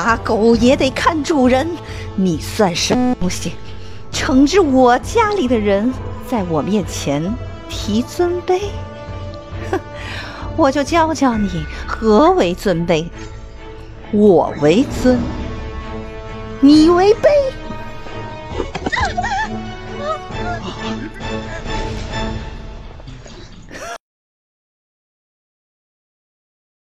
打狗也得看主人你算什么东西？惩治我家里的人在我面前提尊卑。哼 我就教教你何为尊卑？我为尊。你为卑？